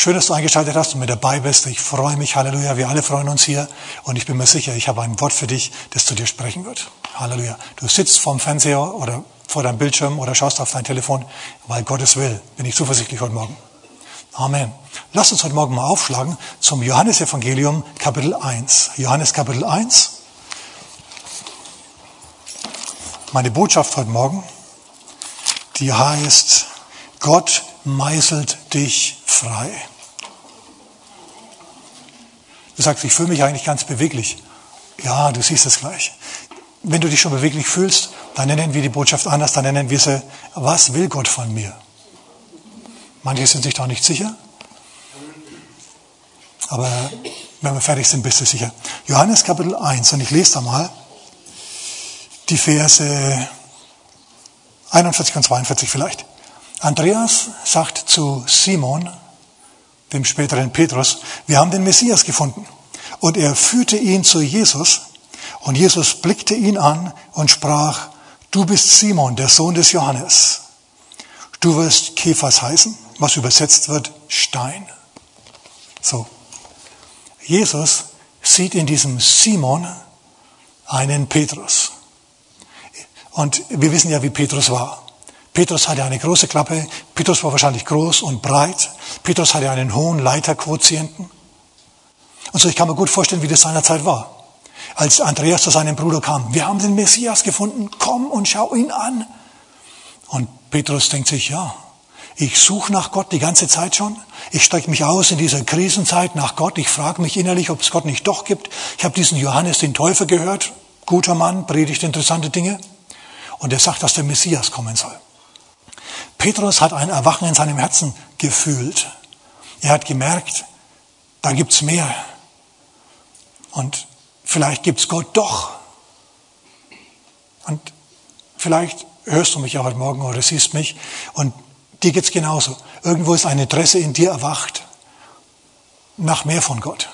Schön, dass du eingeschaltet hast und mit dabei bist. Ich freue mich, Halleluja. Wir alle freuen uns hier. Und ich bin mir sicher, ich habe ein Wort für dich, das zu dir sprechen wird. Halleluja. Du sitzt vorm Fernseher oder vor deinem Bildschirm oder schaust auf dein Telefon, weil Gottes will. Bin ich zuversichtlich heute Morgen. Amen. Lass uns heute Morgen mal aufschlagen zum Johannesevangelium Kapitel 1. Johannes Kapitel 1. Meine Botschaft heute Morgen, die heißt, Gott meißelt dich frei. Du sagst, ich fühle mich eigentlich ganz beweglich. Ja, du siehst es gleich. Wenn du dich schon beweglich fühlst, dann nennen wir die Botschaft anders, dann nennen wir sie, was will Gott von mir? Manche sind sich da nicht sicher. Aber wenn wir fertig sind, bist du sicher. Johannes Kapitel 1, und ich lese da mal die Verse 41 und 42 vielleicht. Andreas sagt zu Simon, dem späteren Petrus, wir haben den Messias gefunden. Und er führte ihn zu Jesus und Jesus blickte ihn an und sprach, du bist Simon, der Sohn des Johannes. Du wirst Kephas heißen, was übersetzt wird Stein. So. Jesus sieht in diesem Simon einen Petrus. Und wir wissen ja, wie Petrus war. Petrus hatte eine große Klappe. Petrus war wahrscheinlich groß und breit. Petrus hatte einen hohen Leiterquotienten. Und so, ich kann mir gut vorstellen, wie das seinerzeit war. Als Andreas zu seinem Bruder kam, wir haben den Messias gefunden, komm und schau ihn an. Und Petrus denkt sich, ja, ich suche nach Gott die ganze Zeit schon. Ich strecke mich aus in dieser Krisenzeit nach Gott. Ich frage mich innerlich, ob es Gott nicht doch gibt. Ich habe diesen Johannes den Täufer gehört. Guter Mann, predigt interessante Dinge. Und er sagt, dass der Messias kommen soll. Petrus hat ein Erwachen in seinem Herzen gefühlt. Er hat gemerkt, da gibt's mehr. Und vielleicht gibt's Gott doch. Und vielleicht hörst du mich ja heute Morgen oder siehst mich und dir geht's genauso. Irgendwo ist ein Interesse in dir erwacht nach mehr von Gott.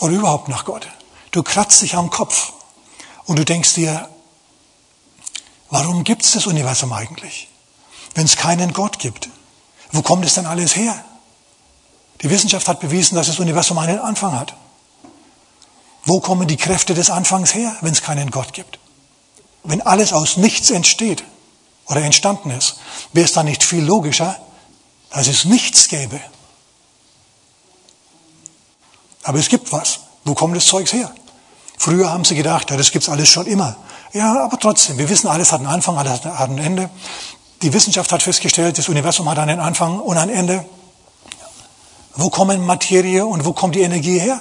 Oder überhaupt nach Gott. Du kratzt dich am Kopf und du denkst dir, warum gibt's das Universum eigentlich? Wenn es keinen Gott gibt? Wo kommt es denn alles her? Die Wissenschaft hat bewiesen, dass das Universum einen Anfang hat. Wo kommen die Kräfte des Anfangs her, wenn es keinen Gott gibt? Wenn alles aus nichts entsteht oder entstanden ist, wäre es dann nicht viel logischer, dass es nichts gäbe? Aber es gibt was. Wo kommt das Zeugs her? Früher haben sie gedacht, ja, das gibt's alles schon immer. Ja, aber trotzdem, wir wissen, alles hat einen Anfang, alles hat ein Ende. Die Wissenschaft hat festgestellt, das Universum hat einen Anfang und ein Ende. Wo kommen Materie und wo kommt die Energie her?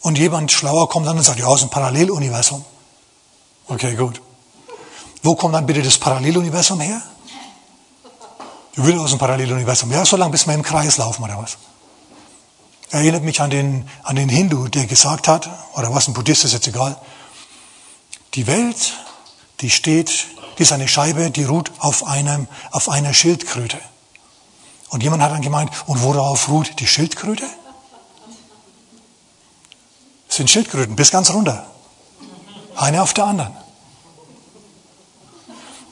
Und jemand schlauer kommt dann und sagt, ja, aus dem Paralleluniversum. Okay, gut. Wo kommt dann bitte das Paralleluniversum her? Du willst aus dem Paralleluniversum. Ja, so lange bis wir im Kreis laufen oder was? Erinnert mich an den, an den Hindu, der gesagt hat, oder was, ein Buddhist ist jetzt egal, die Welt die steht, die ist eine Scheibe, die ruht auf, einem, auf einer Schildkröte. Und jemand hat dann gemeint, und worauf ruht die Schildkröte? Das sind Schildkröten, bis ganz runter. Eine auf der anderen.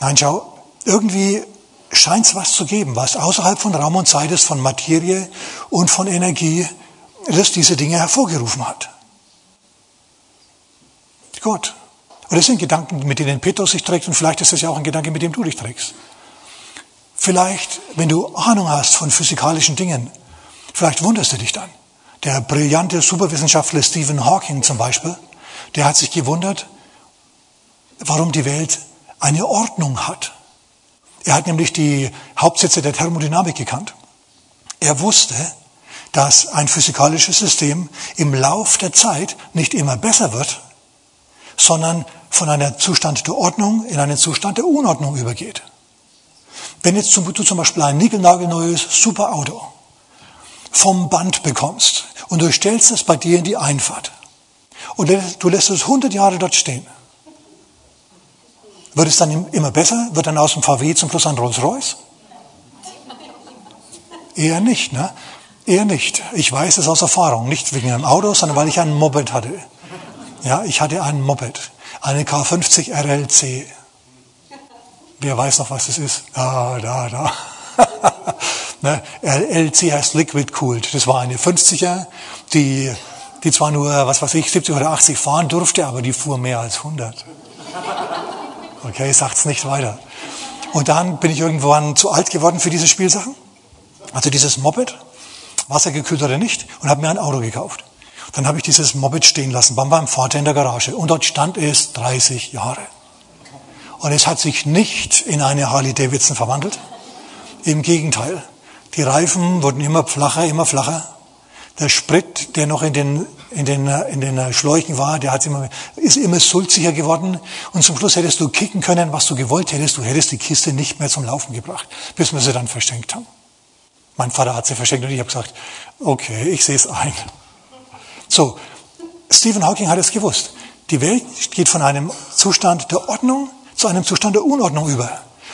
Nein, schau, irgendwie scheint es was zu geben, was außerhalb von Raum und Zeit ist, von Materie und von Energie, das diese Dinge hervorgerufen hat. Gott. Und das sind Gedanken, mit denen Petrus sich trägt und vielleicht ist das ja auch ein Gedanke, mit dem du dich trägst. Vielleicht, wenn du Ahnung hast von physikalischen Dingen, vielleicht wunderst du dich dann. Der brillante Superwissenschaftler Stephen Hawking zum Beispiel, der hat sich gewundert, warum die Welt eine Ordnung hat. Er hat nämlich die Hauptsätze der Thermodynamik gekannt. Er wusste, dass ein physikalisches System im Lauf der Zeit nicht immer besser wird, sondern von einem Zustand der Ordnung in einen Zustand der Unordnung übergeht. Wenn jetzt du zum Beispiel ein niegelnagelneues Superauto vom Band bekommst und du stellst es bei dir in die Einfahrt und du lässt es 100 Jahre dort stehen, wird es dann immer besser? Wird dann aus dem VW zum Schluss ein Rolls-Royce? Eher nicht, ne? Eher nicht. Ich weiß es aus Erfahrung, nicht wegen einem Auto, sondern weil ich ein Moped hatte. Ja, ich hatte ein Moped, eine K50 RLC. Wer weiß noch, was das ist? Da, da, da. ne? LC heißt Liquid Cooled. Das war eine 50er, die, die zwar nur, was weiß ich, 70 oder 80 fahren durfte, aber die fuhr mehr als 100. Okay, sagt's nicht weiter. Und dann bin ich irgendwann zu alt geworden für diese Spielsachen. Also dieses Moped, wassergekühlt oder nicht, und habe mir ein Auto gekauft. Dann habe ich dieses Moped stehen lassen bei meinem Vater in der Garage. Und dort stand es 30 Jahre. Und es hat sich nicht in eine Harley Davidson verwandelt. Im Gegenteil. Die Reifen wurden immer flacher, immer flacher. Der Sprit, der noch in den, in den, in den Schläuchen war, der hat immer, ist immer sulziger geworden. Und zum Schluss hättest du kicken können, was du gewollt hättest. Du hättest die Kiste nicht mehr zum Laufen gebracht, bis wir sie dann verschenkt haben. Mein Vater hat sie verschenkt und ich habe gesagt, okay, ich sehe es ein. So, Stephen Hawking hat es gewusst. Die Welt geht von einem Zustand der Ordnung zu einem Zustand der Unordnung über.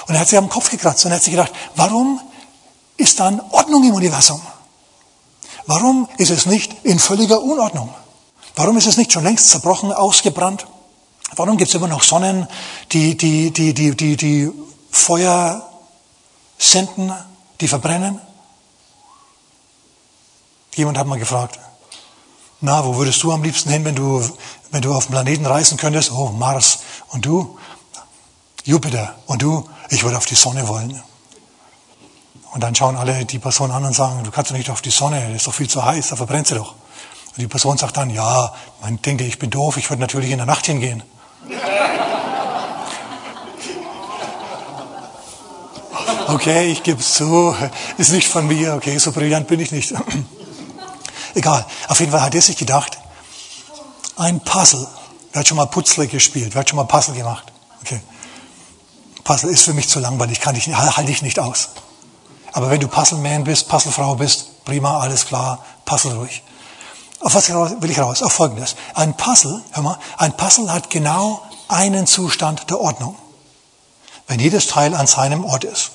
Und er hat sich am Kopf gekratzt und er hat sich gedacht, warum ist dann Ordnung im Universum? Warum ist es nicht in völliger Unordnung? Warum ist es nicht schon längst zerbrochen, ausgebrannt? Warum gibt es immer noch Sonnen, die, die, die, die, die, die Feuer senden, die verbrennen? Jemand hat mal gefragt, na, wo würdest du am liebsten hin, wenn du, wenn du auf dem Planeten reisen könntest? Oh, Mars. Und du? Jupiter. Und du? Ich würde auf die Sonne wollen. Und dann schauen alle die Person an und sagen, du kannst doch nicht auf die Sonne, das ist doch viel zu heiß, da verbrennt sie doch. Und die Person sagt dann, ja, man denkt, ich bin doof, ich würde natürlich in der Nacht hingehen. Okay, ich gebe es zu, ist nicht von mir, okay, so brillant bin ich nicht. Egal. Auf jeden Fall hat er sich gedacht, ein Puzzle. Wer hat schon mal Putzle gespielt? Wer hat schon mal Puzzle gemacht? Okay. Puzzle ist für mich zu langweilig, kann ich, halte ich nicht aus. Aber wenn du Puzzle-Man bist, Puzzlefrau bist, prima, alles klar, puzzle ruhig. Auf was will ich raus? Auf Folgendes. Ein Puzzle, hör mal, ein Puzzle hat genau einen Zustand der Ordnung. Wenn jedes Teil an seinem Ort ist.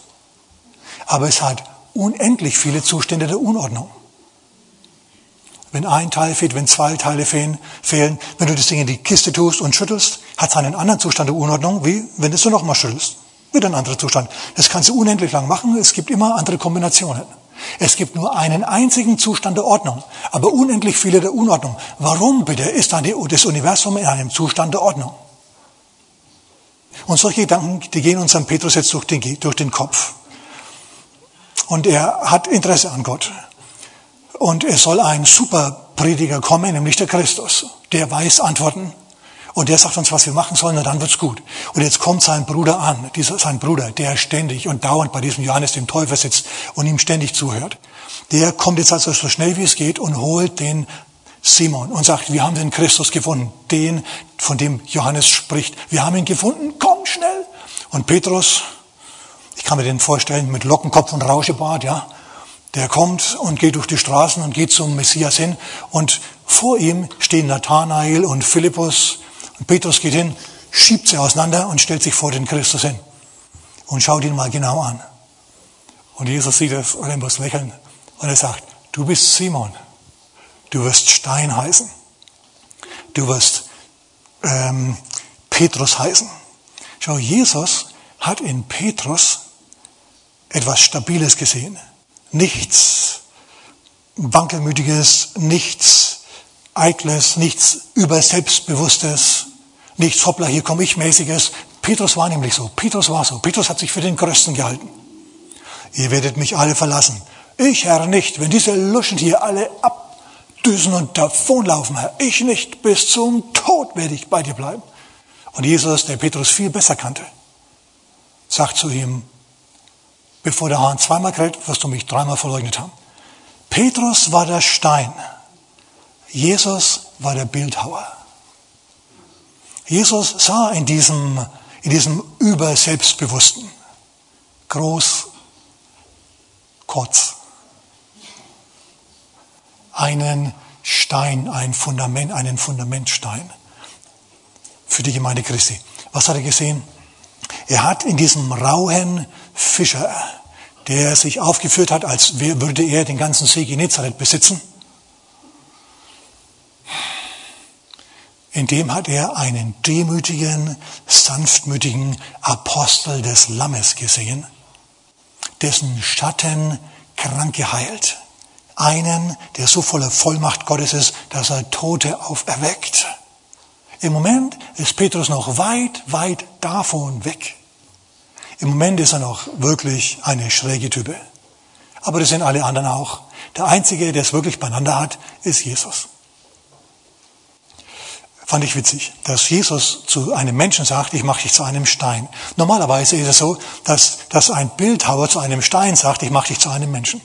Aber es hat unendlich viele Zustände der Unordnung. Wenn ein Teil fehlt, wenn zwei Teile fehlen, fehlen, wenn du das Ding in die Kiste tust und schüttelst, hat es einen anderen Zustand der Unordnung, wie wenn du es nochmal schüttelst. Wieder ein anderer Zustand. Das kannst du unendlich lang machen. Es gibt immer andere Kombinationen. Es gibt nur einen einzigen Zustand der Ordnung, aber unendlich viele der Unordnung. Warum bitte ist dann das Universum in einem Zustand der Ordnung? Und solche Gedanken, die gehen unserem Petrus jetzt durch den, durch den Kopf. Und er hat Interesse an Gott. Und es soll ein Superprediger kommen, nämlich der Christus. Der weiß Antworten. Und der sagt uns, was wir machen sollen, und dann wird's gut. Und jetzt kommt sein Bruder an, dieser, sein Bruder, der ständig und dauernd bei diesem Johannes dem Täufer sitzt und ihm ständig zuhört. Der kommt jetzt also so schnell wie es geht und holt den Simon und sagt, wir haben den Christus gefunden, den, von dem Johannes spricht. Wir haben ihn gefunden, komm schnell. Und Petrus, ich kann mir den vorstellen, mit Lockenkopf und Rauschebart, ja, der kommt und geht durch die Straßen und geht zum Messias hin. Und vor ihm stehen Nathanael und Philippus. Und Petrus geht hin, schiebt sie auseinander und stellt sich vor den Christus hin. Und schaut ihn mal genau an. Und Jesus sieht es und er muss lächeln. Und er sagt, du bist Simon. Du wirst Stein heißen. Du wirst ähm, Petrus heißen. Schau, Jesus hat in Petrus etwas Stabiles gesehen nichts Wankelmütiges, nichts Eitles, nichts Überselbstbewusstes, nichts Hoppla, hier komme ich mäßiges. Petrus war nämlich so. Petrus war so. Petrus hat sich für den Größten gehalten. Ihr werdet mich alle verlassen. Ich, Herr, nicht. Wenn diese Luschen hier alle abdüsen und davonlaufen, Herr, ich nicht. Bis zum Tod werde ich bei dir bleiben. Und Jesus, der Petrus viel besser kannte, sagt zu ihm, Bevor der Hahn zweimal kräht, wirst du mich dreimal verleugnet haben. Petrus war der Stein. Jesus war der Bildhauer. Jesus sah in diesem, in diesem Überselbstbewussten groß, kurz einen Stein, ein Fundament, einen Fundamentstein für die Gemeinde Christi. Was hat er gesehen? Er hat in diesem rauen Fischer, der sich aufgeführt hat, als würde er den ganzen See Genezareth besitzen, in dem hat er einen demütigen, sanftmütigen Apostel des Lammes gesehen, dessen Schatten Kranke heilt. Einen, der so voller Vollmacht Gottes ist, dass er Tote auferweckt. Im Moment ist Petrus noch weit, weit davon weg. Im Moment ist er noch wirklich eine schräge Type. Aber das sind alle anderen auch. Der Einzige, der es wirklich beieinander hat, ist Jesus. Fand ich witzig, dass Jesus zu einem Menschen sagt, ich mache dich zu einem Stein. Normalerweise ist es so, dass, dass ein Bildhauer zu einem Stein sagt, ich mache dich zu einem Menschen.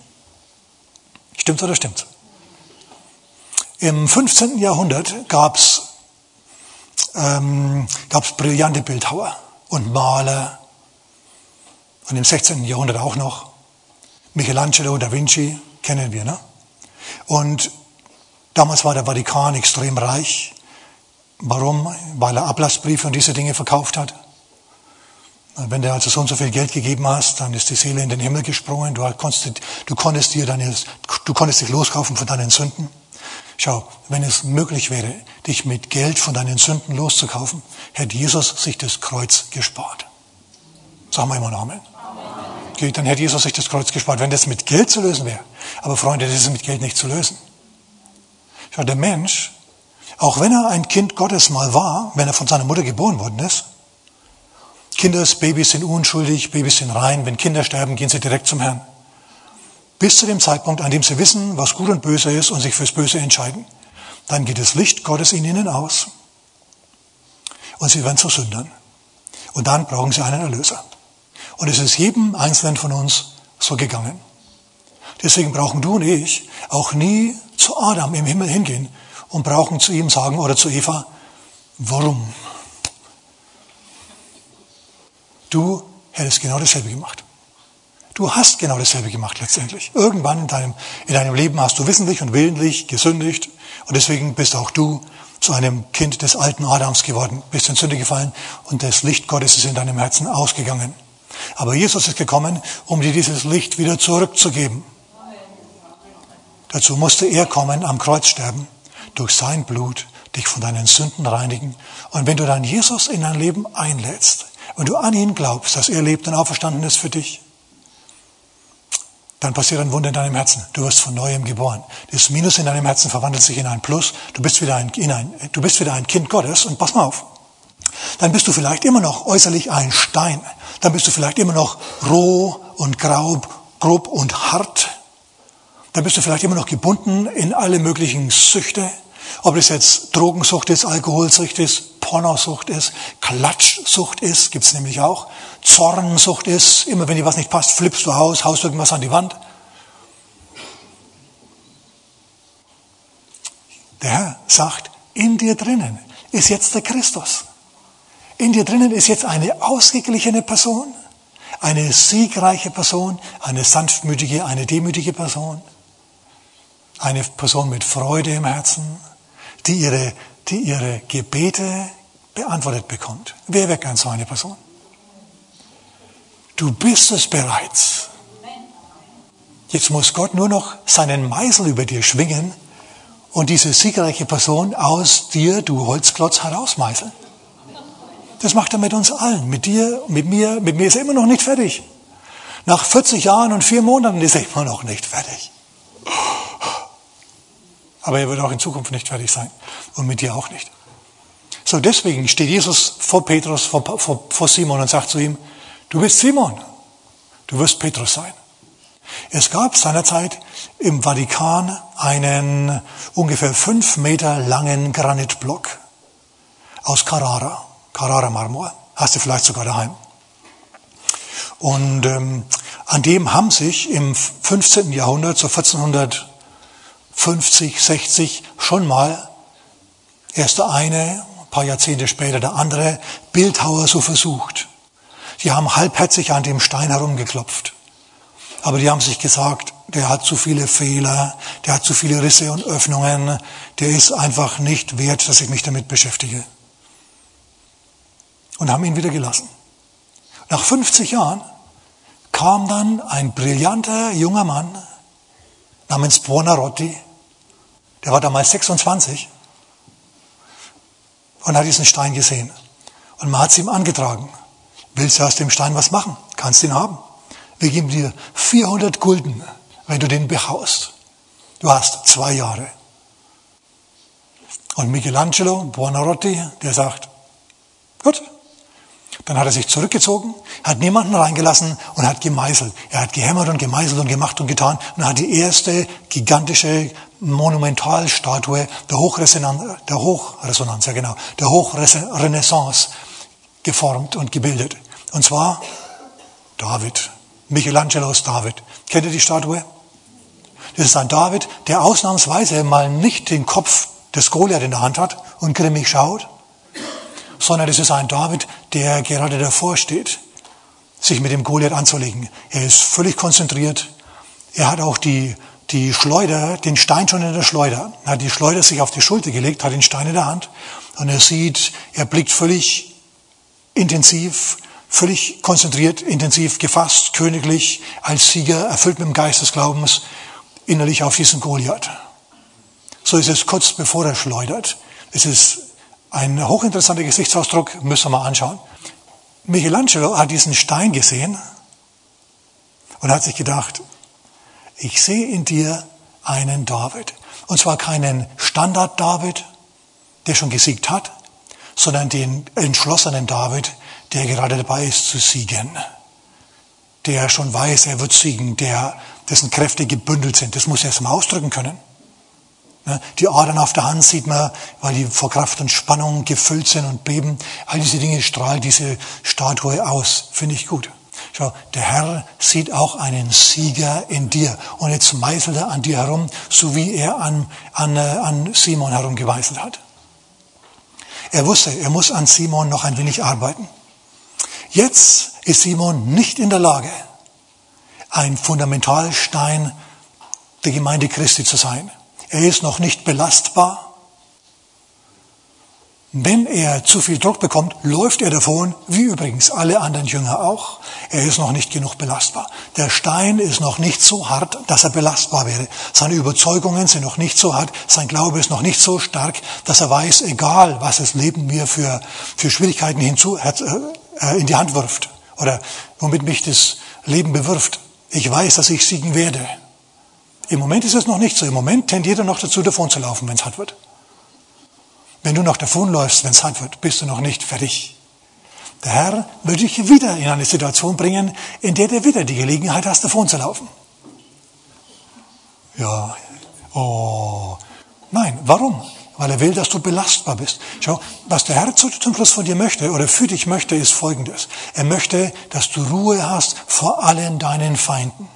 Stimmt oder stimmt? Im 15. Jahrhundert gab es ähm, gab's brillante Bildhauer und Maler. Und im 16. Jahrhundert auch noch. Michelangelo, Da Vinci, kennen wir, ne? Und damals war der Vatikan extrem reich. Warum? Weil er Ablassbriefe und diese Dinge verkauft hat. Wenn du also so und so viel Geld gegeben hast, dann ist die Seele in den Himmel gesprungen. Du konntest, du konntest dir deine, du konntest dich loskaufen von deinen Sünden. Schau, wenn es möglich wäre, dich mit Geld von deinen Sünden loszukaufen, hätte Jesus sich das Kreuz gespart. Sagen wir immer Amen. Okay, dann hätte Jesus sich das Kreuz gespart, wenn das mit Geld zu lösen wäre. Aber Freunde, das ist mit Geld nicht zu lösen. Schau, der Mensch, auch wenn er ein Kind Gottes mal war, wenn er von seiner Mutter geboren worden ist, Kinder, Babys sind unschuldig, Babys sind rein. Wenn Kinder sterben, gehen sie direkt zum Herrn. Bis zu dem Zeitpunkt, an dem sie wissen, was gut und böse ist und sich fürs Böse entscheiden. Dann geht das Licht Gottes in ihnen aus. Und sie werden zu Sündern. Und dann brauchen sie einen Erlöser. Und es ist jedem Einzelnen von uns so gegangen. Deswegen brauchen du und ich auch nie zu Adam im Himmel hingehen und brauchen zu ihm sagen oder zu Eva, warum? Du hättest genau dasselbe gemacht. Du hast genau dasselbe gemacht letztendlich. Irgendwann in deinem, in deinem Leben hast du wissentlich und willentlich gesündigt und deswegen bist auch du zu einem Kind des alten Adams geworden, bist in Sünde gefallen und das Licht Gottes ist in deinem Herzen ausgegangen. Aber Jesus ist gekommen, um dir dieses Licht wieder zurückzugeben. Dazu musste er kommen, am Kreuz sterben, durch sein Blut dich von deinen Sünden reinigen. Und wenn du dann Jesus in dein Leben einlädst, und du an ihn glaubst, dass er lebt und auferstanden ist für dich, dann passiert ein Wunder in deinem Herzen. Du wirst von neuem geboren. Das Minus in deinem Herzen verwandelt sich in ein Plus. Du bist wieder ein, ein, du bist wieder ein Kind Gottes und pass mal auf. Dann bist du vielleicht immer noch äußerlich ein Stein. Dann bist du vielleicht immer noch roh und graub, grob und hart. Dann bist du vielleicht immer noch gebunden in alle möglichen Süchte. Ob es jetzt Drogensucht ist, Alkoholsucht ist, Pornosucht ist, Klatschsucht ist, gibt's nämlich auch, Zornsucht ist, immer wenn dir was nicht passt, flippst du aus, haust irgendwas an die Wand. Der Herr sagt, in dir drinnen ist jetzt der Christus. In dir drinnen ist jetzt eine ausgeglichene Person, eine siegreiche Person, eine sanftmütige, eine demütige Person, eine Person mit Freude im Herzen, die ihre, die ihre Gebete beantwortet bekommt. Wer wäre gern so eine Person? Du bist es bereits. Jetzt muss Gott nur noch seinen Meißel über dir schwingen und diese siegreiche Person aus dir, du Holzklotz, herausmeißeln. Das macht er mit uns allen. Mit dir, mit mir, mit mir ist er immer noch nicht fertig. Nach 40 Jahren und vier Monaten ist er immer noch nicht fertig. Aber er wird auch in Zukunft nicht fertig sein. Und mit dir auch nicht. So, deswegen steht Jesus vor Petrus, vor, vor, vor Simon und sagt zu ihm, du bist Simon. Du wirst Petrus sein. Es gab seinerzeit im Vatikan einen ungefähr fünf Meter langen Granitblock aus Carrara, Carrara-Marmor. Hast du vielleicht sogar daheim. Und ähm, an dem haben sich im 15. Jahrhundert, so 1400 50, 60 schon mal, erst der eine, ein paar Jahrzehnte später der andere, Bildhauer so versucht. Die haben halbherzig an dem Stein herumgeklopft. Aber die haben sich gesagt, der hat zu viele Fehler, der hat zu viele Risse und Öffnungen, der ist einfach nicht wert, dass ich mich damit beschäftige. Und haben ihn wieder gelassen. Nach 50 Jahren kam dann ein brillanter junger Mann namens Buonarroti, der war damals 26 und hat diesen Stein gesehen. Und man hat es ihm angetragen. Willst du aus dem Stein was machen? Kannst ihn haben. Wir geben dir 400 Gulden, wenn du den behaust. Du hast zwei Jahre. Und Michelangelo Buonarroti, der sagt, gut. Dann hat er sich zurückgezogen, hat niemanden reingelassen und hat gemeißelt. Er hat gehämmert und gemeißelt und gemacht und getan und hat die erste gigantische Monumentalstatue der Hochresonanz, der Hochresonanz, ja genau, der Hochrenaissance geformt und gebildet. Und zwar David, Michelangelos David. Kennt ihr die Statue? Das ist ein David, der ausnahmsweise mal nicht den Kopf des Goliath in der Hand hat und grimmig schaut, sondern es ist ein David, der gerade davor steht, sich mit dem Goliath anzulegen. Er ist völlig konzentriert. Er hat auch die, die Schleuder, den Stein schon in der Schleuder. Er hat die Schleuder sich auf die Schulter gelegt, hat den Stein in der Hand und er sieht, er blickt völlig intensiv, völlig konzentriert, intensiv gefasst, königlich, als Sieger, erfüllt mit dem Geist des Glaubens, innerlich auf diesen Goliath. So ist es kurz bevor er schleudert. Es ist ein hochinteressanter Gesichtsausdruck, müssen wir mal anschauen. Michelangelo hat diesen Stein gesehen und hat sich gedacht, ich sehe in dir einen David. Und zwar keinen Standard-David, der schon gesiegt hat, sondern den entschlossenen David, der gerade dabei ist zu siegen. Der schon weiß, er wird siegen, der, dessen Kräfte gebündelt sind. Das muss er erst mal ausdrücken können. Die Adern auf der Hand sieht man, weil die vor Kraft und Spannung gefüllt sind und beben. All diese Dinge strahlt diese Statue aus. Finde ich gut. Schau, der Herr sieht auch einen Sieger in dir. Und jetzt meißelt er an dir herum, so wie er an, an, äh, an Simon herumgemeißelt hat. Er wusste, er muss an Simon noch ein wenig arbeiten. Jetzt ist Simon nicht in der Lage, ein Fundamentalstein der Gemeinde Christi zu sein. Er ist noch nicht belastbar. Wenn er zu viel Druck bekommt, läuft er davon, wie übrigens alle anderen Jünger auch. Er ist noch nicht genug belastbar. Der Stein ist noch nicht so hart, dass er belastbar wäre. Seine Überzeugungen sind noch nicht so hart. Sein Glaube ist noch nicht so stark, dass er weiß, egal was das Leben mir für, für Schwierigkeiten hinzu, äh, äh, in die Hand wirft oder womit mich das Leben bewirft. Ich weiß, dass ich siegen werde. Im Moment ist es noch nicht so. Im Moment tendiert er noch dazu, davon zu laufen, wenn es hart wird. Wenn du noch davonläufst, wenn es hart wird, bist du noch nicht fertig. Der Herr wird dich wieder in eine Situation bringen, in der du wieder die Gelegenheit hast, davon zu laufen. Ja, oh, nein, warum? Weil er will, dass du belastbar bist. Schau, was der Herr zum Schluss von dir möchte oder für dich möchte, ist Folgendes. Er möchte, dass du Ruhe hast vor allen deinen Feinden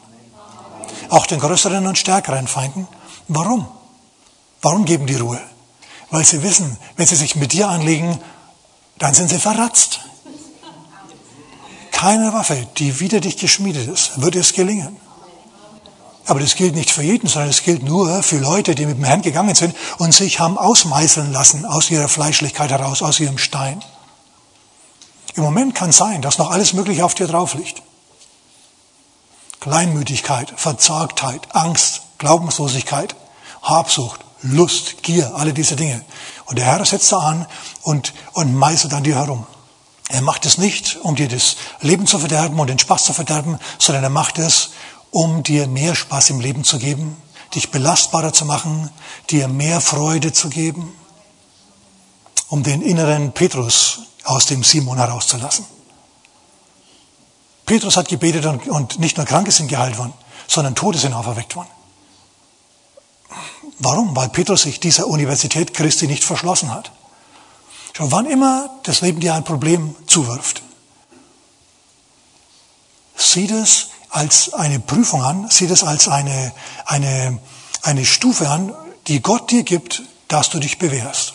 auch den größeren und stärkeren Feinden. Warum? Warum geben die Ruhe? Weil sie wissen, wenn sie sich mit dir anlegen, dann sind sie verratzt. Keine Waffe, die wider dich geschmiedet ist, wird es gelingen. Aber das gilt nicht für jeden, sondern es gilt nur für Leute, die mit dem Herrn gegangen sind und sich haben ausmeißeln lassen aus ihrer Fleischlichkeit heraus, aus ihrem Stein. Im Moment kann es sein, dass noch alles Mögliche auf dir drauf liegt. Kleinmütigkeit, Verzagtheit, Angst, Glaubenslosigkeit, Habsucht, Lust, Gier, alle diese Dinge. Und der Herr setzt da an und, und meißelt an dir herum. Er macht es nicht, um dir das Leben zu verderben und den Spaß zu verderben, sondern er macht es, um dir mehr Spaß im Leben zu geben, dich belastbarer zu machen, dir mehr Freude zu geben, um den inneren Petrus aus dem Simon herauszulassen. Petrus hat gebetet und, und nicht nur Kranke sind geheilt worden, sondern Tote sind auferweckt worden. Warum? Weil Petrus sich dieser Universität Christi nicht verschlossen hat. Schau, wann immer das Leben dir ein Problem zuwirft, sieh das als eine Prüfung an, sieh das als eine, eine, eine Stufe an, die Gott dir gibt, dass du dich bewährst.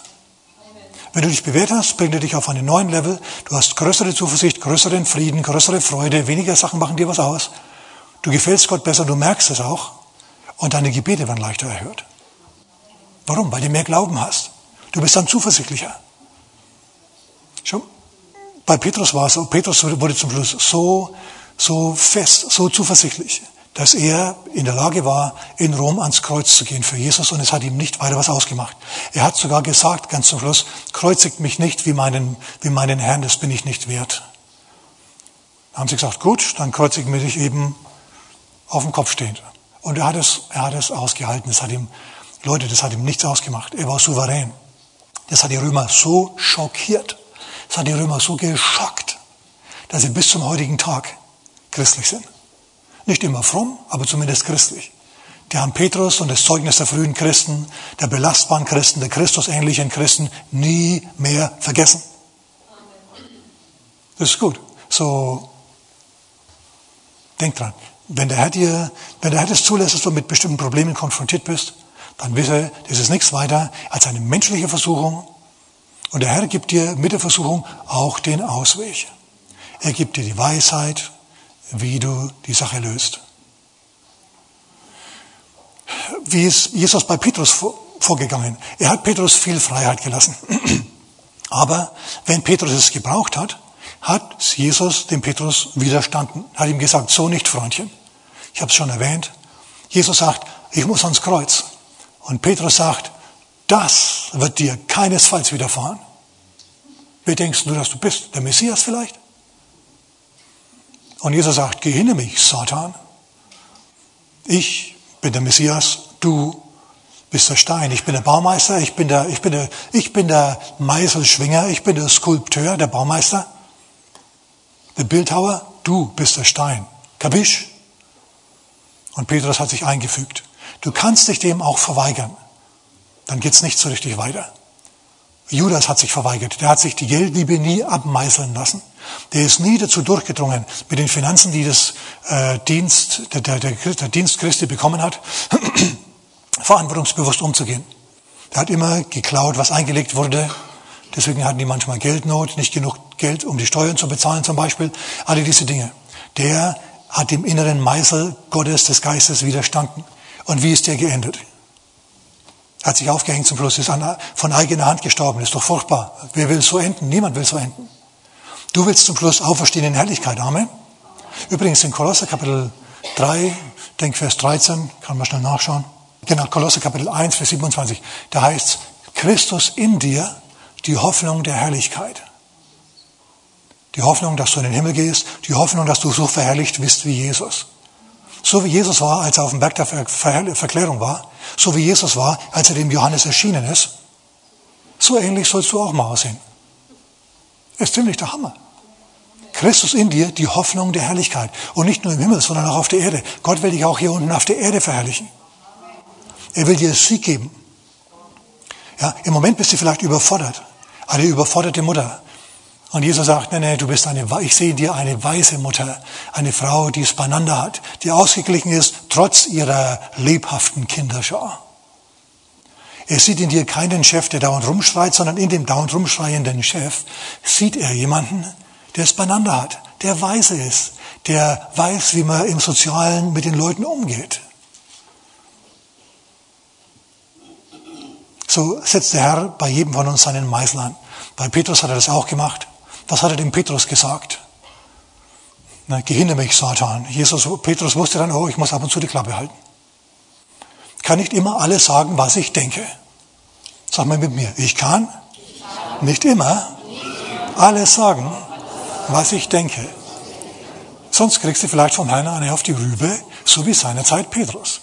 Wenn du dich bewährt hast, bringt er dich auf einen neuen Level. Du hast größere Zuversicht, größeren Frieden, größere Freude, weniger Sachen machen dir was aus. Du gefällst Gott besser, du merkst es auch. Und deine Gebete werden leichter erhört. Warum? Weil du mehr Glauben hast. Du bist dann zuversichtlicher. Schon bei Petrus war es so, Petrus wurde zum Schluss so, so fest, so zuversichtlich dass er in der Lage war, in Rom ans Kreuz zu gehen für Jesus und es hat ihm nicht weiter was ausgemacht. Er hat sogar gesagt, ganz zum Schluss, kreuzigt mich nicht wie meinen, wie meinen Herrn, das bin ich nicht wert. Da haben sie gesagt, gut, dann kreuzigen wir dich eben auf dem Kopf stehend. Und er hat es, er hat es ausgehalten. Das hat ihm, Leute, das hat ihm nichts ausgemacht. Er war souverän. Das hat die Römer so schockiert. Das hat die Römer so geschockt, dass sie bis zum heutigen Tag christlich sind. Nicht immer fromm, aber zumindest christlich. Die haben Petrus und das Zeugnis der frühen Christen, der belastbaren Christen, der Christusähnlichen Christen nie mehr vergessen. Das ist gut. So, denk dran. Wenn der Herr dir, wenn der Herr das zulässt, dass du mit bestimmten Problemen konfrontiert bist, dann wisse, das ist nichts weiter als eine menschliche Versuchung. Und der Herr gibt dir mit der Versuchung auch den Ausweg. Er gibt dir die Weisheit, wie du die Sache löst. Wie ist Jesus bei Petrus vorgegangen? Er hat Petrus viel Freiheit gelassen. Aber wenn Petrus es gebraucht hat, hat Jesus dem Petrus widerstanden, hat ihm gesagt, so nicht, Freundchen. Ich habe es schon erwähnt. Jesus sagt, ich muss ans Kreuz. Und Petrus sagt, das wird dir keinesfalls widerfahren. Wer denkst du, dass du bist? Der Messias vielleicht? Und Jesus sagt, geh hinter mich, Satan. Ich bin der Messias, du bist der Stein. Ich bin der Baumeister, ich bin der, ich bin der, ich bin der Meißelschwinger, ich bin der Skulpteur, der Baumeister, der Bildhauer, du bist der Stein. Kabisch? Und Petrus hat sich eingefügt. Du kannst dich dem auch verweigern. Dann geht's nicht so richtig weiter. Judas hat sich verweigert. Der hat sich die Geldliebe nie abmeißeln lassen. Der ist nie dazu durchgedrungen, mit den Finanzen, die das äh, Dienst, der, der, der, der Dienst Christi bekommen hat, verantwortungsbewusst umzugehen. Der hat immer geklaut, was eingelegt wurde. Deswegen hatten die manchmal Geldnot, nicht genug Geld, um die Steuern zu bezahlen zum Beispiel. Alle diese Dinge. Der hat dem inneren Meißel Gottes, des Geistes widerstanden. Und wie ist der geendet? hat sich aufgehängt zum Schluss, ist von eigener Hand gestorben, ist doch furchtbar. Wer will so enden? Niemand will so enden. Du willst zum Schluss auferstehen in Herrlichkeit. Amen. Übrigens in Kolosser Kapitel 3, denk Vers 13, kann man schnell nachschauen. Genau, Kolosser Kapitel 1, Vers 27. Da heißt Christus in dir, die Hoffnung der Herrlichkeit. Die Hoffnung, dass du in den Himmel gehst, die Hoffnung, dass du so verherrlicht bist wie Jesus. So wie Jesus war, als er auf dem Berg der Verklärung war, so wie Jesus war, als er dem Johannes erschienen ist, so ähnlich sollst du auch mal aussehen. Ist ziemlich der Hammer. Christus in dir, die Hoffnung der Herrlichkeit. Und nicht nur im Himmel, sondern auch auf der Erde. Gott will dich auch hier unten auf der Erde verherrlichen. Er will dir Sieg geben. Ja, Im Moment bist du vielleicht überfordert. Eine überforderte Mutter. Und Jesus sagt, nee, nee, du bist eine, ich sehe dir eine weise Mutter, eine Frau, die es beieinander hat, die ausgeglichen ist, trotz ihrer lebhaften Kinderschar. Er sieht in dir keinen Chef, der dauernd rumschreit, sondern in dem dauernd rumschreienden Chef sieht er jemanden, der es beieinander hat, der weise ist, der weiß, wie man im Sozialen mit den Leuten umgeht. So setzt der Herr bei jedem von uns seinen Meißel an. Bei Petrus hat er das auch gemacht. Was hat er dem Petrus gesagt? Na, geh mich, Satan. Jesus, Petrus wusste dann, oh, ich muss ab und zu die Klappe halten. Kann nicht immer alles sagen, was ich denke. Sag mal mit mir, ich kann nicht immer alles sagen, was ich denke. Sonst kriegst du vielleicht vom Herrn eine auf die Rübe, so wie seinerzeit Petrus.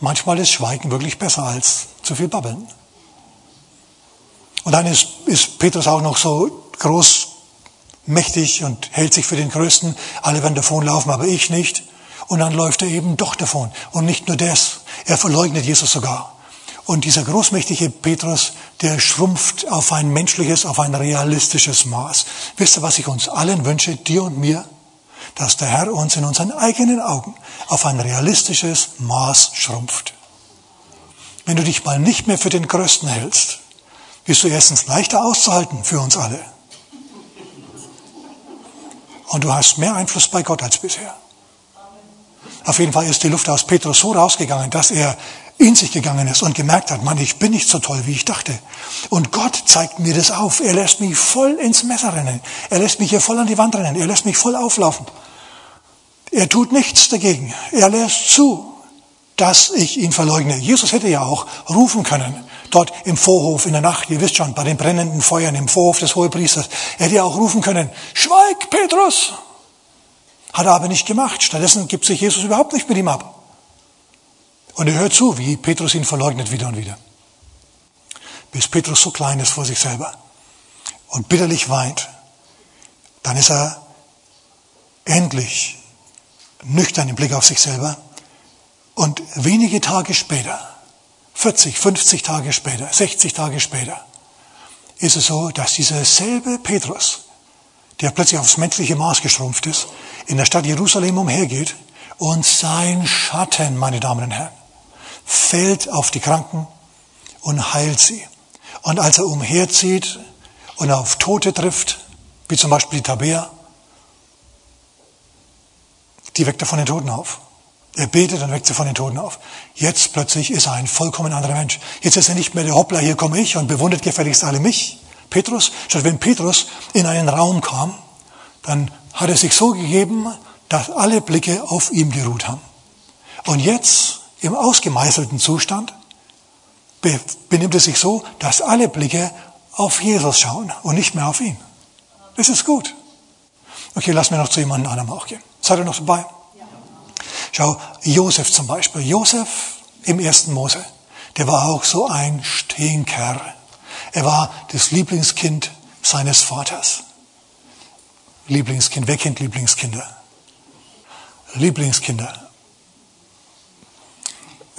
Manchmal ist Schweigen wirklich besser als zu viel Babbeln. Und dann ist, ist Petrus auch noch so groß, mächtig und hält sich für den Größten. Alle werden davonlaufen, aber ich nicht. Und dann läuft er eben doch davon. Und nicht nur das, er verleugnet Jesus sogar. Und dieser großmächtige Petrus, der schrumpft auf ein menschliches, auf ein realistisches Maß. Wisst ihr, was ich uns allen wünsche, dir und mir? Dass der Herr uns in unseren eigenen Augen auf ein realistisches Maß schrumpft. Wenn du dich mal nicht mehr für den Größten hältst, bist du erstens leichter auszuhalten für uns alle. Und du hast mehr Einfluss bei Gott als bisher. Auf jeden Fall ist die Luft aus Petrus so rausgegangen, dass er in sich gegangen ist und gemerkt hat, Mann, ich bin nicht so toll, wie ich dachte. Und Gott zeigt mir das auf. Er lässt mich voll ins Messer rennen. Er lässt mich hier voll an die Wand rennen. Er lässt mich voll auflaufen. Er tut nichts dagegen. Er lässt zu, dass ich ihn verleugne. Jesus hätte ja auch rufen können dort im Vorhof in der Nacht, ihr wisst schon, bei den brennenden Feuern im Vorhof des Hohepriesters. Er hätte ja auch rufen können, schweig, Petrus! Hat er aber nicht gemacht. Stattdessen gibt sich Jesus überhaupt nicht mit ihm ab. Und er hört zu, wie Petrus ihn verleugnet wieder und wieder. Bis Petrus so klein ist vor sich selber und bitterlich weint. Dann ist er endlich nüchtern im Blick auf sich selber. Und wenige Tage später, 40, 50 Tage später, 60 Tage später, ist es so, dass dieser selbe Petrus, der plötzlich aufs menschliche Maß geschrumpft ist, in der Stadt Jerusalem umhergeht und sein Schatten, meine Damen und Herren, fällt auf die Kranken und heilt sie. Und als er umherzieht und auf Tote trifft, wie zum Beispiel die Tabea, die weckt er von den Toten auf. Er betet und weckt sie von den Toten auf. Jetzt plötzlich ist er ein vollkommen anderer Mensch. Jetzt ist er nicht mehr der Hoppler, hier komme ich und bewundert gefälligst alle mich. Petrus, statt wenn Petrus in einen Raum kam, dann hat er sich so gegeben, dass alle Blicke auf ihm geruht haben. Und jetzt, im ausgemeißelten Zustand, benimmt er sich so, dass alle Blicke auf Jesus schauen und nicht mehr auf ihn. Das ist gut. Okay, lass mir noch zu jemandem anderem auch gehen. Seid ihr noch dabei? Schau, Josef zum Beispiel. Josef im ersten Mose, der war auch so ein Stinker. Er war das Lieblingskind seines Vaters. Lieblingskind, wer kennt Lieblingskinder? Lieblingskinder.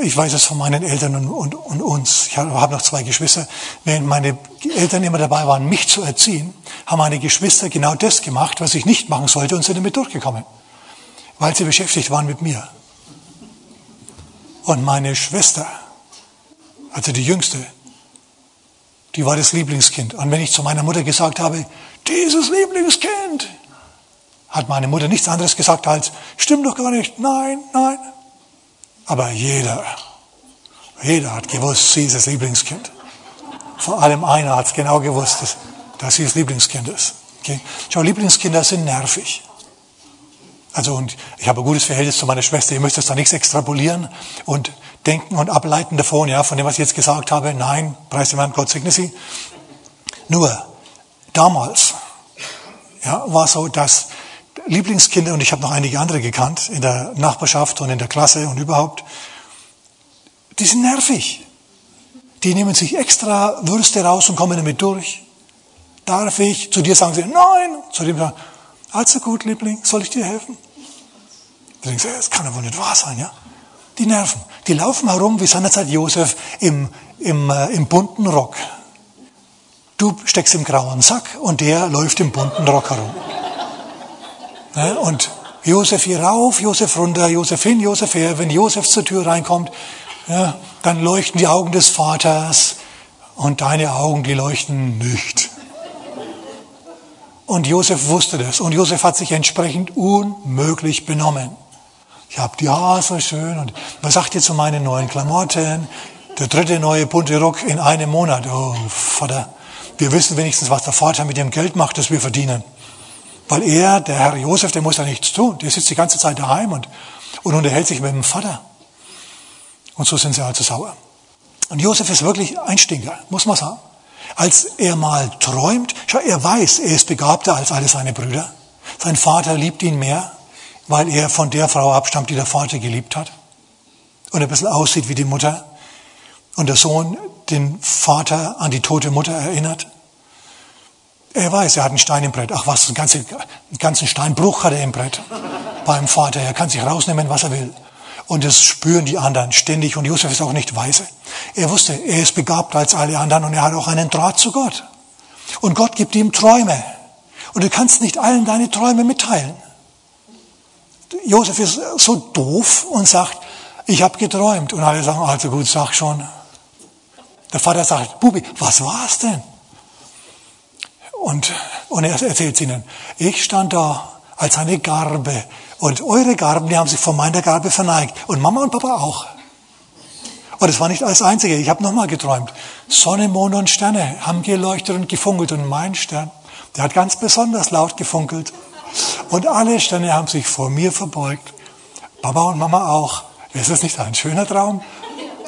Ich weiß es von meinen Eltern und, und, und uns. Ich habe noch zwei Geschwister. Während meine Eltern immer dabei waren, mich zu erziehen, haben meine Geschwister genau das gemacht, was ich nicht machen sollte und sind damit durchgekommen weil sie beschäftigt waren mit mir. Und meine Schwester, also die jüngste, die war das Lieblingskind. Und wenn ich zu meiner Mutter gesagt habe, dieses Lieblingskind, hat meine Mutter nichts anderes gesagt als, stimmt doch gar nicht, nein, nein. Aber jeder, jeder hat gewusst, sie ist das Lieblingskind. Vor allem einer hat es genau gewusst, dass, dass sie das Lieblingskind ist. Okay? Schau, Lieblingskinder sind nervig. Also und ich habe ein gutes Verhältnis zu meiner Schwester. Ihr müsst jetzt da nichts extrapolieren und denken und ableiten davon, ja, von dem, was ich jetzt gesagt habe. Nein, preis dem Herrn Gott segne sie. Nur damals ja, war so, dass Lieblingskinder, und ich habe noch einige andere gekannt, in der Nachbarschaft und in der Klasse und überhaupt, die sind nervig. Die nehmen sich extra Würste raus und kommen damit durch. Darf ich? Zu dir sagen sie, nein. Zu dem sagen, also gut, Liebling, soll ich dir helfen? Du denkst, das kann ja wohl nicht wahr sein, ja? Die Nerven, die laufen herum wie seinerzeit Josef im, im, äh, im bunten Rock. Du steckst im grauen Sack und der läuft im bunten Rock herum. Ne? Und Josef hier rauf, Josef runter, Josef hin, Josef her. Wenn Josef zur Tür reinkommt, ja, dann leuchten die Augen des Vaters und deine Augen, die leuchten nicht. Und Josef wusste das. Und Josef hat sich entsprechend unmöglich benommen. Ich habe die Haare so schön. Und was sagt ihr zu meinen neuen Klamotten? Der dritte neue bunte Rock in einem Monat. Oh, Vater. Wir wissen wenigstens, was der Vater mit dem Geld macht, das wir verdienen. Weil er, der Herr Josef, der muss ja nichts tun. Der sitzt die ganze Zeit daheim und, und unterhält sich mit dem Vater. Und so sind sie also sauer. Und Josef ist wirklich ein Stinker, muss man sagen als er mal träumt, schau, er weiß, er ist begabter als alle seine Brüder. Sein Vater liebt ihn mehr, weil er von der Frau abstammt, die der Vater geliebt hat. Und ein bisschen aussieht wie die Mutter. Und der Sohn den Vater an die tote Mutter erinnert. Er weiß, er hat einen Stein im Brett. Ach was, einen ganzen, einen ganzen Steinbruch hat er im Brett beim Vater. Er kann sich rausnehmen, was er will. Und das spüren die anderen ständig. Und Josef ist auch nicht weise. Er wusste, er ist begabter als alle anderen und er hat auch einen Draht zu Gott. Und Gott gibt ihm Träume. Und du kannst nicht allen deine Träume mitteilen. Josef ist so doof und sagt, ich habe geträumt. Und alle sagen, also gut, sag schon. Der Vater sagt, Bubi, was war's denn? Und, und er erzählt ihnen, ich stand da als eine Garbe und eure Garben, die haben sich von meiner Garbe verneigt. Und Mama und Papa auch. Und es war nicht als Einzige. Ich habe nochmal geträumt. Sonne, Mond und Sterne haben geleuchtet und gefunkelt. Und mein Stern, der hat ganz besonders laut gefunkelt. Und alle Sterne haben sich vor mir verbeugt. Papa und Mama auch. Ist das nicht ein schöner Traum?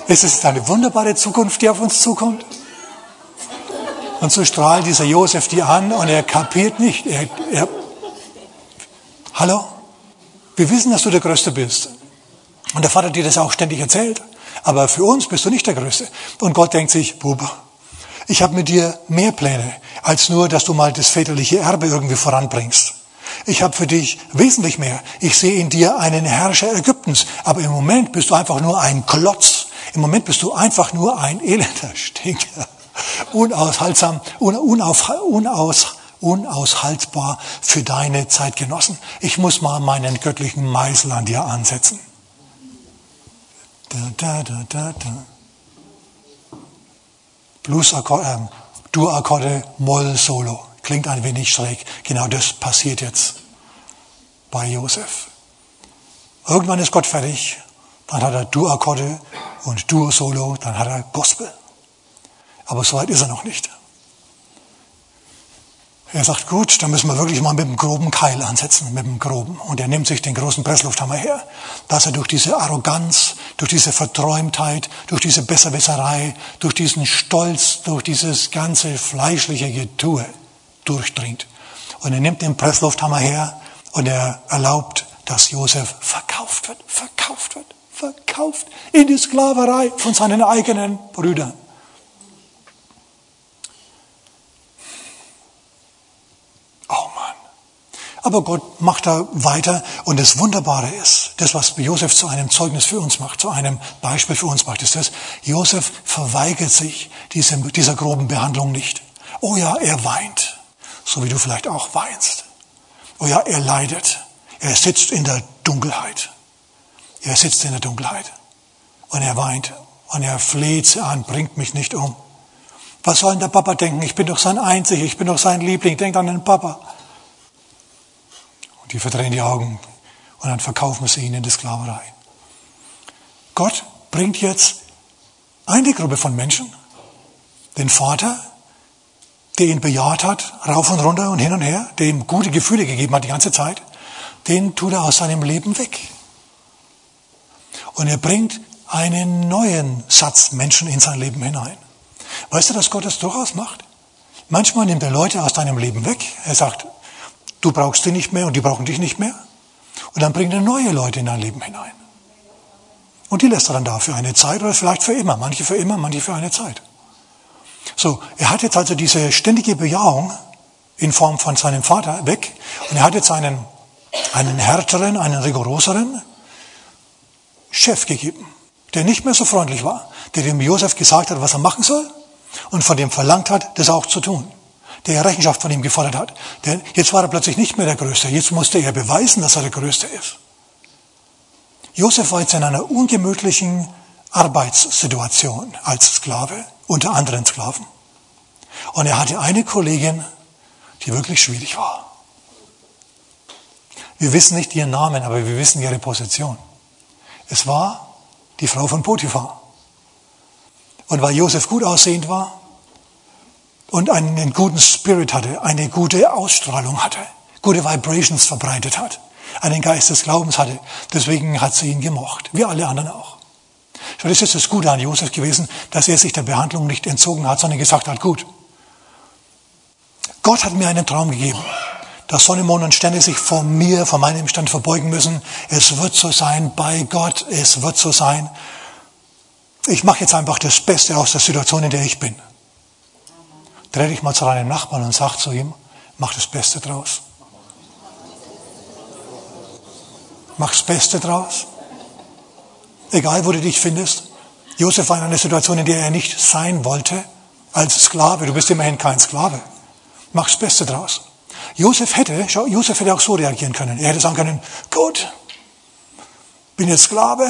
Ist es eine wunderbare Zukunft, die auf uns zukommt? Und so strahlt dieser Josef die an und er kapiert nicht. Er, er, hallo? Wir wissen, dass du der Größte bist. Und der Vater dir das auch ständig erzählt. Aber für uns bist du nicht der Größte. Und Gott denkt sich, Bub, ich habe mit dir mehr Pläne, als nur, dass du mal das väterliche Erbe irgendwie voranbringst. Ich habe für dich wesentlich mehr. Ich sehe in dir einen Herrscher Ägyptens. Aber im Moment bist du einfach nur ein Klotz. Im Moment bist du einfach nur ein elender Stinker. Unaushaltsam, unauf, unaus, unaushaltbar für deine Zeitgenossen. Ich muss mal meinen göttlichen Meißel an dir ansetzen. Da, da, da, da, da. Blues-Akkorde, äh, Dur-Akkorde, Moll-Solo. Klingt ein wenig schräg. Genau das passiert jetzt bei Josef. Irgendwann ist Gott fertig, dann hat er Dur-Akkorde und Dur-Solo, dann hat er Gospel. Aber so weit ist er noch nicht. Er sagt, gut, dann müssen wir wirklich mal mit dem groben Keil ansetzen, mit dem groben. Und er nimmt sich den großen Presslufthammer her, dass er durch diese Arroganz, durch diese Verträumtheit, durch diese Besserwisserei, durch diesen Stolz, durch dieses ganze fleischliche Getue durchdringt. Und er nimmt den Presslufthammer her und er erlaubt, dass Josef verkauft wird, verkauft wird, verkauft in die Sklaverei von seinen eigenen Brüdern. Aber Gott macht da weiter und das Wunderbare ist, das was Josef zu einem Zeugnis für uns macht, zu einem Beispiel für uns macht, ist das, Josef verweigert sich diesem, dieser groben Behandlung nicht. Oh ja, er weint, so wie du vielleicht auch weinst. Oh ja, er leidet. Er sitzt in der Dunkelheit. Er sitzt in der Dunkelheit und er weint und er fleht sie an, bringt mich nicht um. Was soll denn der Papa denken? Ich bin doch sein Einzig, ich bin doch sein Liebling, denkt an den Papa. Und die verdrehen die Augen und dann verkaufen wir sie ihnen in die Sklaverei. Gott bringt jetzt eine Gruppe von Menschen, den Vater, der ihn bejaht hat, rauf und runter und hin und her, der ihm gute Gefühle gegeben hat die ganze Zeit, den tut er aus seinem Leben weg. Und er bringt einen neuen Satz Menschen in sein Leben hinein. Weißt du, dass Gott das durchaus macht? Manchmal nimmt er Leute aus deinem Leben weg. Er sagt, Du brauchst die nicht mehr und die brauchen dich nicht mehr. Und dann bringt er neue Leute in dein Leben hinein. Und die lässt er dann da für eine Zeit oder vielleicht für immer. Manche für immer, manche für eine Zeit. So, er hat jetzt also diese ständige Bejahung in Form von seinem Vater weg. Und er hat jetzt einen, einen härteren, einen rigoroseren Chef gegeben, der nicht mehr so freundlich war, der dem Josef gesagt hat, was er machen soll und von dem verlangt hat, das auch zu tun der Rechenschaft von ihm gefordert hat. Denn jetzt war er plötzlich nicht mehr der Größte. Jetzt musste er beweisen, dass er der Größte ist. Josef war jetzt in einer ungemütlichen Arbeitssituation als Sklave unter anderen Sklaven. Und er hatte eine Kollegin, die wirklich schwierig war. Wir wissen nicht ihren Namen, aber wir wissen ihre Position. Es war die Frau von Potiphar. Und weil Josef gut aussehend war, und einen guten Spirit hatte, eine gute Ausstrahlung hatte, gute Vibrations verbreitet hat, einen Geist des Glaubens hatte. Deswegen hat sie ihn gemocht, wie alle anderen auch. So, das ist das Gute an Josef gewesen, dass er sich der Behandlung nicht entzogen hat, sondern gesagt hat, gut, Gott hat mir einen Traum gegeben, dass Sonne, Mond und Sterne sich vor mir, vor meinem Stand verbeugen müssen. Es wird so sein, bei Gott, es wird so sein. Ich mache jetzt einfach das Beste aus der Situation, in der ich bin. Dreh dich mal zu deinem Nachbarn und sag zu ihm, mach das Beste draus. Mach das Beste draus. Egal, wo du dich findest. Josef war in einer Situation, in der er nicht sein wollte, als Sklave. Du bist immerhin kein Sklave. Mach das Beste draus. Josef hätte, schau, Josef hätte auch so reagieren können. Er hätte sagen können, gut, bin jetzt Sklave.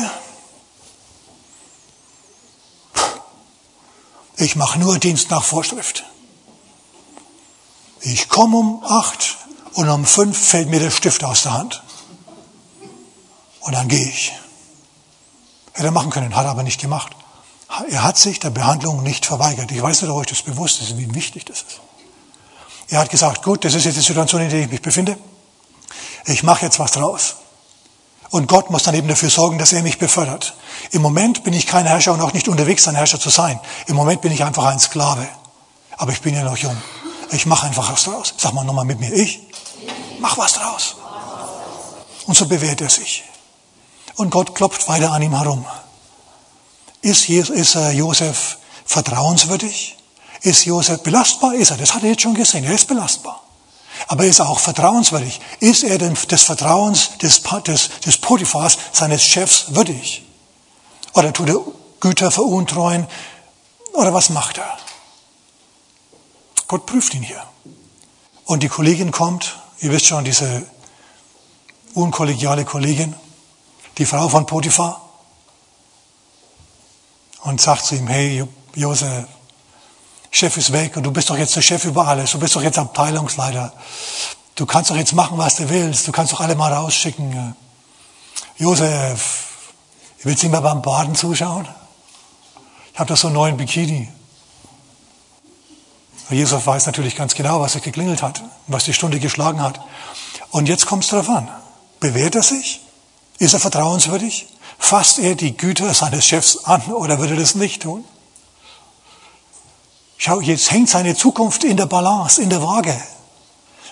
Ich mache nur Dienst nach Vorschrift. Ich komme um acht und um fünf fällt mir der Stift aus der Hand. Und dann gehe ich. Hätte er machen können, hat er aber nicht gemacht. Er hat sich der Behandlung nicht verweigert. Ich weiß nicht, ob euch das bewusst ist, wie wichtig das ist. Er hat gesagt, gut, das ist jetzt die Situation, in der ich mich befinde. Ich mache jetzt was draus. Und Gott muss dann eben dafür sorgen, dass er mich befördert. Im Moment bin ich kein Herrscher und auch nicht unterwegs, ein Herrscher zu sein. Im Moment bin ich einfach ein Sklave. Aber ich bin ja noch jung. Ich mache einfach was draus. Sag mal nochmal mit mir. Ich mach was draus. Und so bewährt er sich. Und Gott klopft weiter an ihm herum. Ist, ist äh, Josef vertrauenswürdig? Ist Josef belastbar? Ist er. Das hat er jetzt schon gesehen. Er ist belastbar. Aber ist er auch vertrauenswürdig? Ist er denn des Vertrauens des, des, des Potiphars, seines Chefs, würdig? Oder tut er Güter veruntreuen? Oder was macht er? Gott prüft ihn hier. Und die Kollegin kommt, ihr wisst schon, diese unkollegiale Kollegin, die Frau von Potiphar, und sagt zu ihm, hey Josef, Chef ist weg und du bist doch jetzt der Chef über alles, du bist doch jetzt Abteilungsleiter. Du kannst doch jetzt machen, was du willst, du kannst doch alle mal rausschicken. Josef, willst du mir beim Baden zuschauen? Ich habe doch so einen neuen Bikini. Jesus weiß natürlich ganz genau, was er geklingelt hat, was die Stunde geschlagen hat. Und jetzt kommt es darauf an. Bewährt er sich? Ist er vertrauenswürdig? Fasst er die Güter seines Chefs an oder würde er das nicht tun? Schau, jetzt hängt seine Zukunft in der Balance, in der Waage.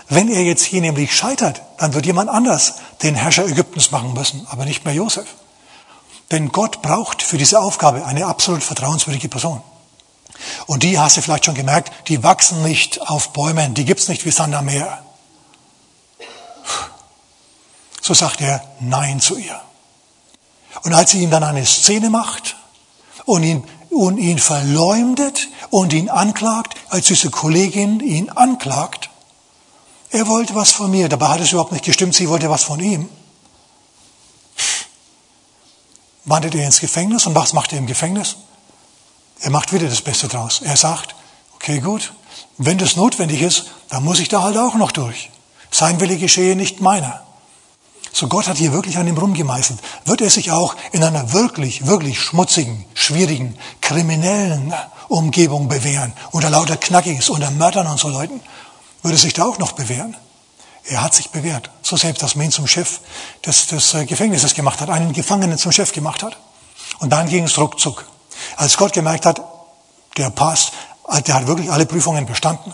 Wenn er jetzt hier nämlich scheitert, dann wird jemand anders den Herrscher Ägyptens machen müssen, aber nicht mehr Josef. Denn Gott braucht für diese Aufgabe eine absolut vertrauenswürdige Person. Und die, hast du vielleicht schon gemerkt, die wachsen nicht auf Bäumen, die gibt's nicht wie Sand am Meer. So sagt er Nein zu ihr. Und als sie ihm dann eine Szene macht und ihn und ihn verleumdet und ihn anklagt, als diese Kollegin ihn anklagt. Er wollte was von mir, dabei hat es überhaupt nicht gestimmt, sie wollte was von ihm. Wandert er ins Gefängnis und was macht er im Gefängnis? Er macht wieder das Beste draus. Er sagt, okay gut, wenn das notwendig ist, dann muss ich da halt auch noch durch. Sein Wille geschehe, nicht meiner. So Gott hat hier wirklich an ihm rumgemeißelt. Wird er sich auch in einer wirklich, wirklich schmutzigen, schwierigen, kriminellen Umgebung bewähren, unter lauter Knackis, unter Mördern und so Leuten, würde sich da auch noch bewähren. Er hat sich bewährt. So selbst, dass man ihn zum Chef des, des äh, Gefängnisses gemacht hat, einen Gefangenen zum Chef gemacht hat. Und dann ging es ruckzuck. Als Gott gemerkt hat, der passt, der hat wirklich alle Prüfungen bestanden,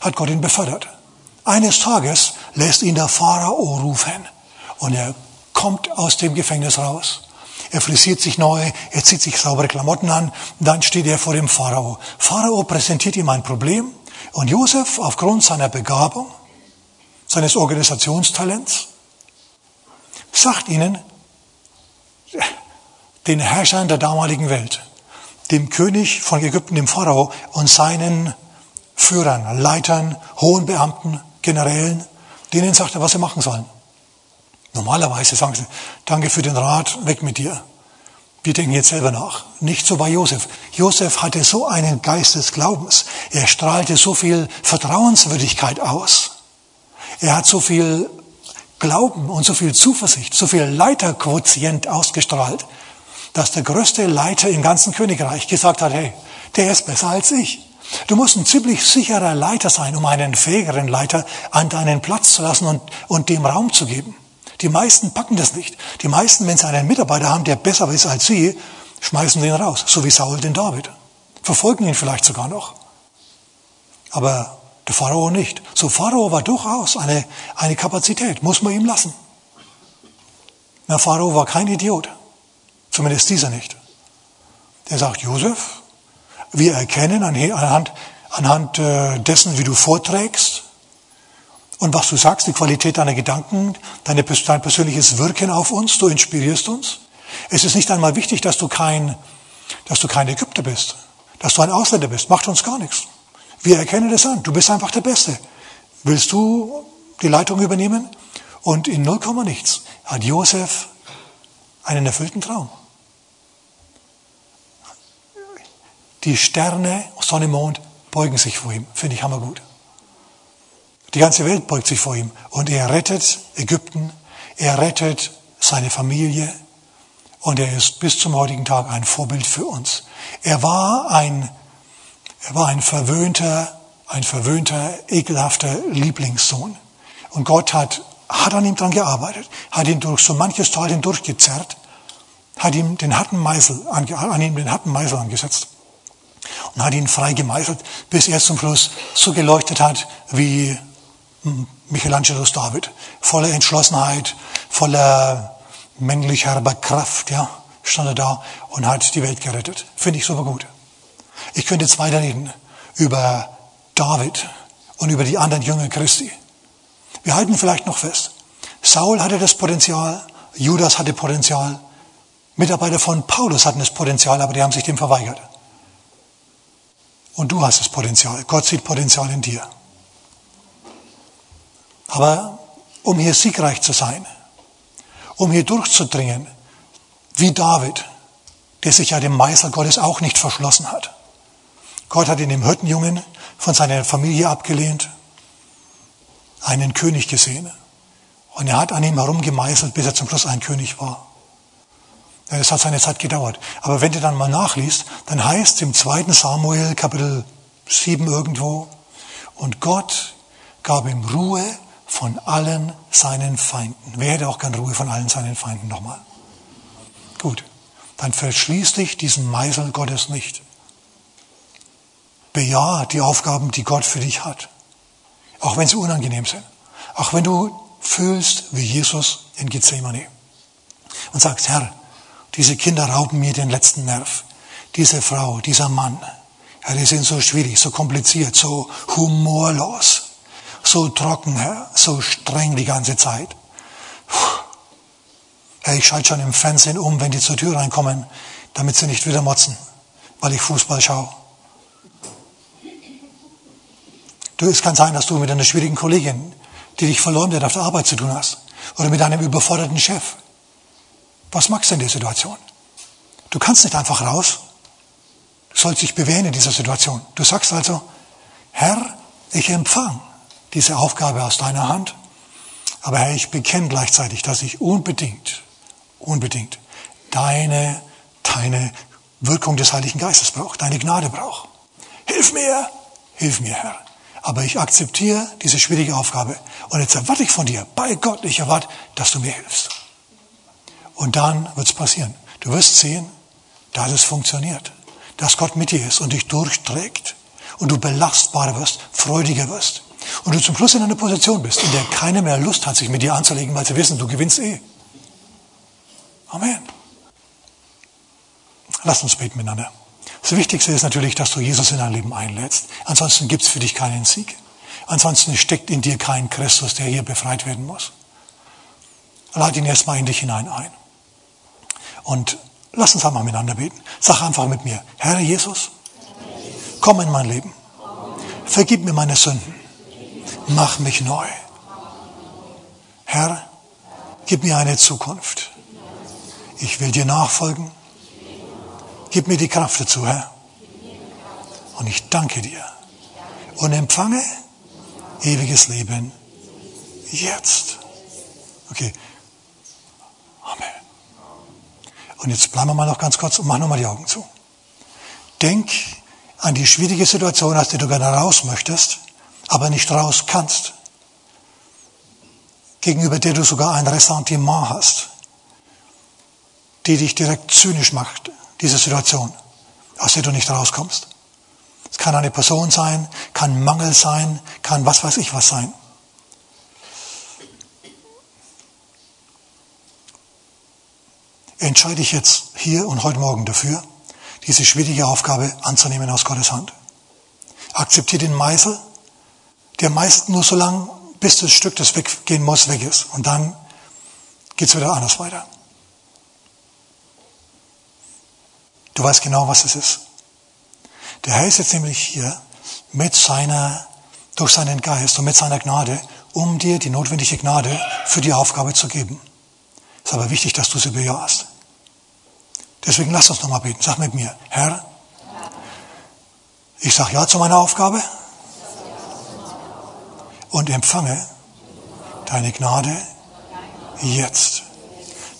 hat Gott ihn befördert. Eines Tages lässt ihn der Pharao rufen. Und er kommt aus dem Gefängnis raus. Er frisiert sich neu, er zieht sich saubere Klamotten an, dann steht er vor dem Pharao. Pharao präsentiert ihm ein Problem und Josef, aufgrund seiner Begabung, seines Organisationstalents, sagt ihnen, den Herrschern der damaligen Welt, dem König von Ägypten, dem Pharao und seinen Führern, Leitern, hohen Beamten, Generälen, denen sagt er, was sie machen sollen. Normalerweise sagen sie, danke für den Rat, weg mit dir. Wir denken jetzt selber nach. Nicht so bei Josef. Josef hatte so einen Geist des Glaubens. Er strahlte so viel Vertrauenswürdigkeit aus. Er hat so viel Glauben und so viel Zuversicht, so viel Leiterquotient ausgestrahlt, dass der größte Leiter im ganzen Königreich gesagt hat, hey, der ist besser als ich. Du musst ein ziemlich sicherer Leiter sein, um einen fähigeren Leiter an deinen Platz zu lassen und, und dem Raum zu geben. Die meisten packen das nicht. Die meisten, wenn sie einen Mitarbeiter haben, der besser ist als sie, schmeißen den raus, so wie Saul den David. Verfolgen ihn vielleicht sogar noch. Aber der Pharao nicht. So Pharao war durchaus eine, eine Kapazität, muss man ihm lassen. Der Pharao war kein Idiot. Zumindest dieser nicht. Der sagt, Josef, wir erkennen anhand, anhand äh, dessen, wie du vorträgst, und was du sagst, die Qualität deiner Gedanken, deine, dein persönliches Wirken auf uns, du inspirierst uns. Es ist nicht einmal wichtig, dass du kein, dass du kein Ägypter bist, dass du ein Ausländer bist. Macht uns gar nichts. Wir erkennen das an. Du bist einfach der Beste. Willst du die Leitung übernehmen? Und in null nichts hat Josef einen erfüllten Traum. Die Sterne, Sonne, Mond beugen sich vor ihm. Finde ich hammergut. Die ganze Welt beugt sich vor ihm und er rettet Ägypten, er rettet seine Familie und er ist bis zum heutigen Tag ein Vorbild für uns. Er war ein, er war ein verwöhnter, ein verwöhnter, ekelhafter Lieblingssohn. Und Gott hat, hat an ihm dran gearbeitet, hat ihn durch so manches Tal hindurchgezerrt, hat ihm den harten Meißel, an ihm den harten Meißel angesetzt und hat ihn frei gemeißelt, bis er zum Schluss so geleuchtet hat wie Michelangelos David. Voller Entschlossenheit, voller männlich herber Kraft, ja, stand er da und hat die Welt gerettet. Finde ich super gut. Ich könnte jetzt weiterreden über David und über die anderen Jünger Christi. Wir halten vielleicht noch fest. Saul hatte das Potenzial, Judas hatte Potenzial, Mitarbeiter von Paulus hatten das Potenzial, aber die haben sich dem verweigert. Und du hast das Potenzial. Gott sieht Potenzial in dir. Aber um hier siegreich zu sein, um hier durchzudringen, wie David, der sich ja dem Meißel Gottes auch nicht verschlossen hat. Gott hat in dem Hirtenjungen von seiner Familie abgelehnt, einen König gesehen. Und er hat an ihm herumgemeißelt, bis er zum Schluss ein König war. Es hat seine Zeit gedauert. Aber wenn du dann mal nachliest, dann heißt im zweiten Samuel Kapitel 7 irgendwo, und Gott gab ihm Ruhe von allen seinen Feinden. Wer hätte auch gern Ruhe von allen seinen Feinden nochmal? Gut, dann verschließ dich diesem Meißel Gottes nicht. Bejahe die Aufgaben, die Gott für dich hat. Auch wenn sie unangenehm sind. Auch wenn du fühlst wie Jesus in Gethsemane. Und sagst, Herr, diese Kinder rauben mir den letzten Nerv. Diese Frau, dieser Mann, ja, die sind so schwierig, so kompliziert, so humorlos, so trocken, Herr, so streng die ganze Zeit. Herr, ich schalte schon im Fernsehen um, wenn die zur Tür reinkommen, damit sie nicht wieder motzen, weil ich Fußball schaue. Du, es kann sein, dass du mit einer schwierigen Kollegin, die dich wird, auf der Arbeit zu tun hast. Oder mit einem überforderten Chef. Was magst du in der Situation? Du kannst nicht einfach raus. Du sollst dich bewähren in dieser Situation. Du sagst also, Herr, ich empfange diese Aufgabe aus deiner Hand. Aber Herr, ich bekenne gleichzeitig, dass ich unbedingt, unbedingt deine, deine Wirkung des Heiligen Geistes brauche, deine Gnade brauche. Hilf mir, hilf mir, Herr. Aber ich akzeptiere diese schwierige Aufgabe. Und jetzt erwarte ich von dir, bei Gott, ich erwarte, dass du mir hilfst. Und dann wird es passieren. Du wirst sehen, dass es funktioniert. Dass Gott mit dir ist und dich durchträgt. Und du belastbarer wirst, freudiger wirst. Und du zum Schluss in einer Position bist, in der keiner mehr Lust hat, sich mit dir anzulegen, weil sie wissen, du gewinnst eh. Amen. Lass uns beten miteinander. Das Wichtigste ist natürlich, dass du Jesus in dein Leben einlädst. Ansonsten gibt es für dich keinen Sieg. Ansonsten steckt in dir kein Christus, der hier befreit werden muss. Lade ihn erstmal in dich hinein ein. Und lass uns einmal miteinander beten. Sag einfach mit mir, Herr Jesus, komm in mein Leben. Vergib mir meine Sünden. Mach mich neu. Herr, gib mir eine Zukunft. Ich will dir nachfolgen. Gib mir die Kraft dazu, Herr. Und ich danke dir. Und empfange ewiges Leben jetzt. Okay. Und jetzt bleiben wir mal noch ganz kurz und machen nochmal die Augen zu. Denk an die schwierige Situation, aus der du gerne raus möchtest, aber nicht raus kannst. Gegenüber der du sogar ein Ressentiment hast, die dich direkt zynisch macht, diese Situation, aus der du nicht rauskommst. Es kann eine Person sein, kann Mangel sein, kann was weiß ich was sein. Entscheide dich jetzt hier und heute Morgen dafür, diese schwierige Aufgabe anzunehmen aus Gottes Hand. Akzeptiere den Meißel, der meist nur so lang, bis das Stück, das weggehen muss, weg ist. Und dann geht's wieder anders weiter. Du weißt genau, was es ist. Der Herr ist jetzt nämlich hier mit seiner, durch seinen Geist und mit seiner Gnade, um dir die notwendige Gnade für die Aufgabe zu geben. Ist aber wichtig, dass du sie bejahst. Deswegen lass uns nochmal beten. Sag mit mir, Herr, ich sage Ja zu meiner Aufgabe und empfange deine Gnade jetzt.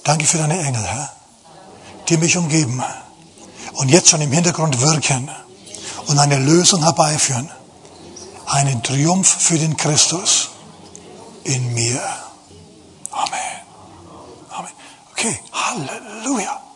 Danke für deine Engel, Herr, die mich umgeben und jetzt schon im Hintergrund wirken und eine Lösung herbeiführen. Einen Triumph für den Christus in mir. Amen. Okay, hallelujah.